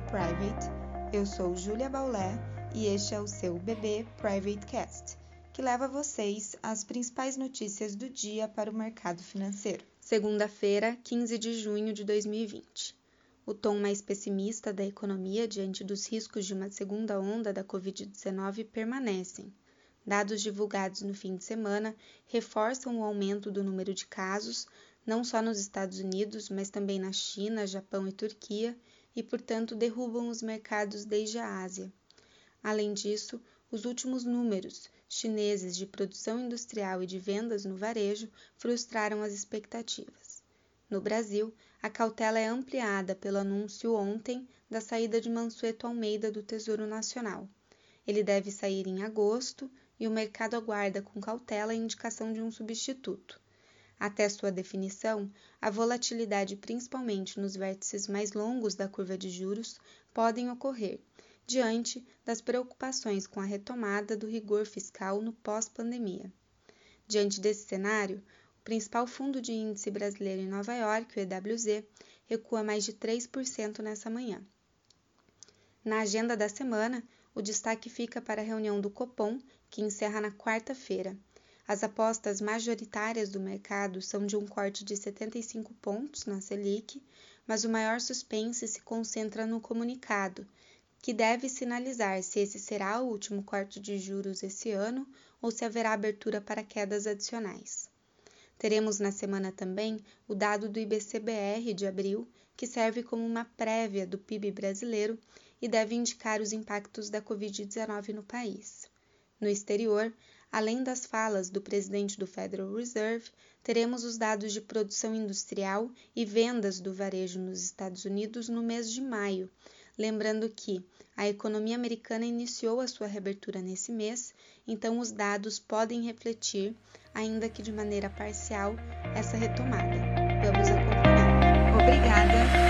Private. Eu sou Julia Baulé e este é o seu BB Private Cast, que leva vocês as principais notícias do dia para o mercado financeiro. Segunda-feira, 15 de junho de 2020. O tom mais pessimista da economia diante dos riscos de uma segunda onda da Covid-19 permanecem. Dados divulgados no fim de semana reforçam o aumento do número de casos, não só nos Estados Unidos, mas também na China, Japão e Turquia, e, portanto, derrubam os mercados desde a Ásia. Além disso, os últimos números chineses de produção industrial e de vendas no varejo frustraram as expectativas. No Brasil, a cautela é ampliada pelo anúncio ontem da saída de Mansueto Almeida do Tesouro Nacional. Ele deve sair em agosto e o mercado aguarda com cautela a indicação de um substituto. Até sua definição, a volatilidade, principalmente nos vértices mais longos da curva de juros, podem ocorrer, diante das preocupações com a retomada do rigor fiscal no pós-pandemia. Diante desse cenário, o principal fundo de índice brasileiro em Nova York, o EWZ, recua mais de 3% nessa manhã. Na agenda da semana, o destaque fica para a reunião do Copom, que encerra na quarta-feira. As apostas majoritárias do mercado são de um corte de 75 pontos na Selic, mas o maior suspense se concentra no comunicado, que deve sinalizar se esse será o último corte de juros esse ano ou se haverá abertura para quedas adicionais. Teremos na semana também o dado do IBCBR de abril, que serve como uma prévia do PIB brasileiro e deve indicar os impactos da Covid-19 no país. No exterior, Além das falas do presidente do Federal Reserve, teremos os dados de produção industrial e vendas do varejo nos Estados Unidos no mês de maio. Lembrando que a economia americana iniciou a sua reabertura nesse mês, então os dados podem refletir, ainda que de maneira parcial, essa retomada. Vamos acompanhar. Obrigada